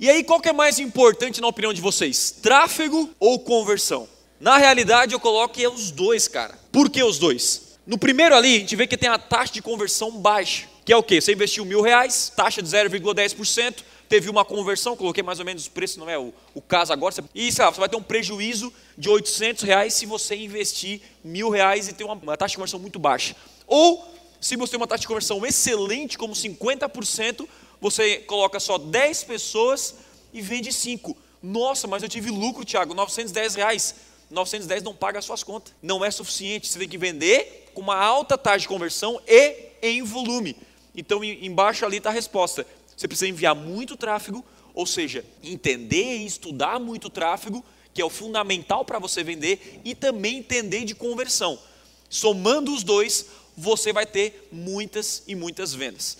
E aí, qual que é mais importante na opinião de vocês? Tráfego ou conversão? Na realidade, eu coloco que é os dois, cara. Por que os dois? No primeiro ali, a gente vê que tem a taxa de conversão baixa, que é o quê? Você investiu mil reais, taxa de 0,10%, teve uma conversão, coloquei mais ou menos o preço, não é o, o caso agora, e sei lá, você vai ter um prejuízo de 800 reais se você investir mil reais e ter uma, uma taxa de conversão muito baixa. Ou, se você tem uma taxa de conversão excelente, como 50%, você coloca só 10 pessoas e vende 5. Nossa, mas eu tive lucro, Tiago, 910 reais. 910 não paga as suas contas. Não é suficiente. Você tem que vender com uma alta taxa de conversão e em volume. Então, embaixo ali está a resposta. Você precisa enviar muito tráfego, ou seja, entender e estudar muito tráfego, que é o fundamental para você vender, e também entender de conversão. Somando os dois, você vai ter muitas e muitas vendas.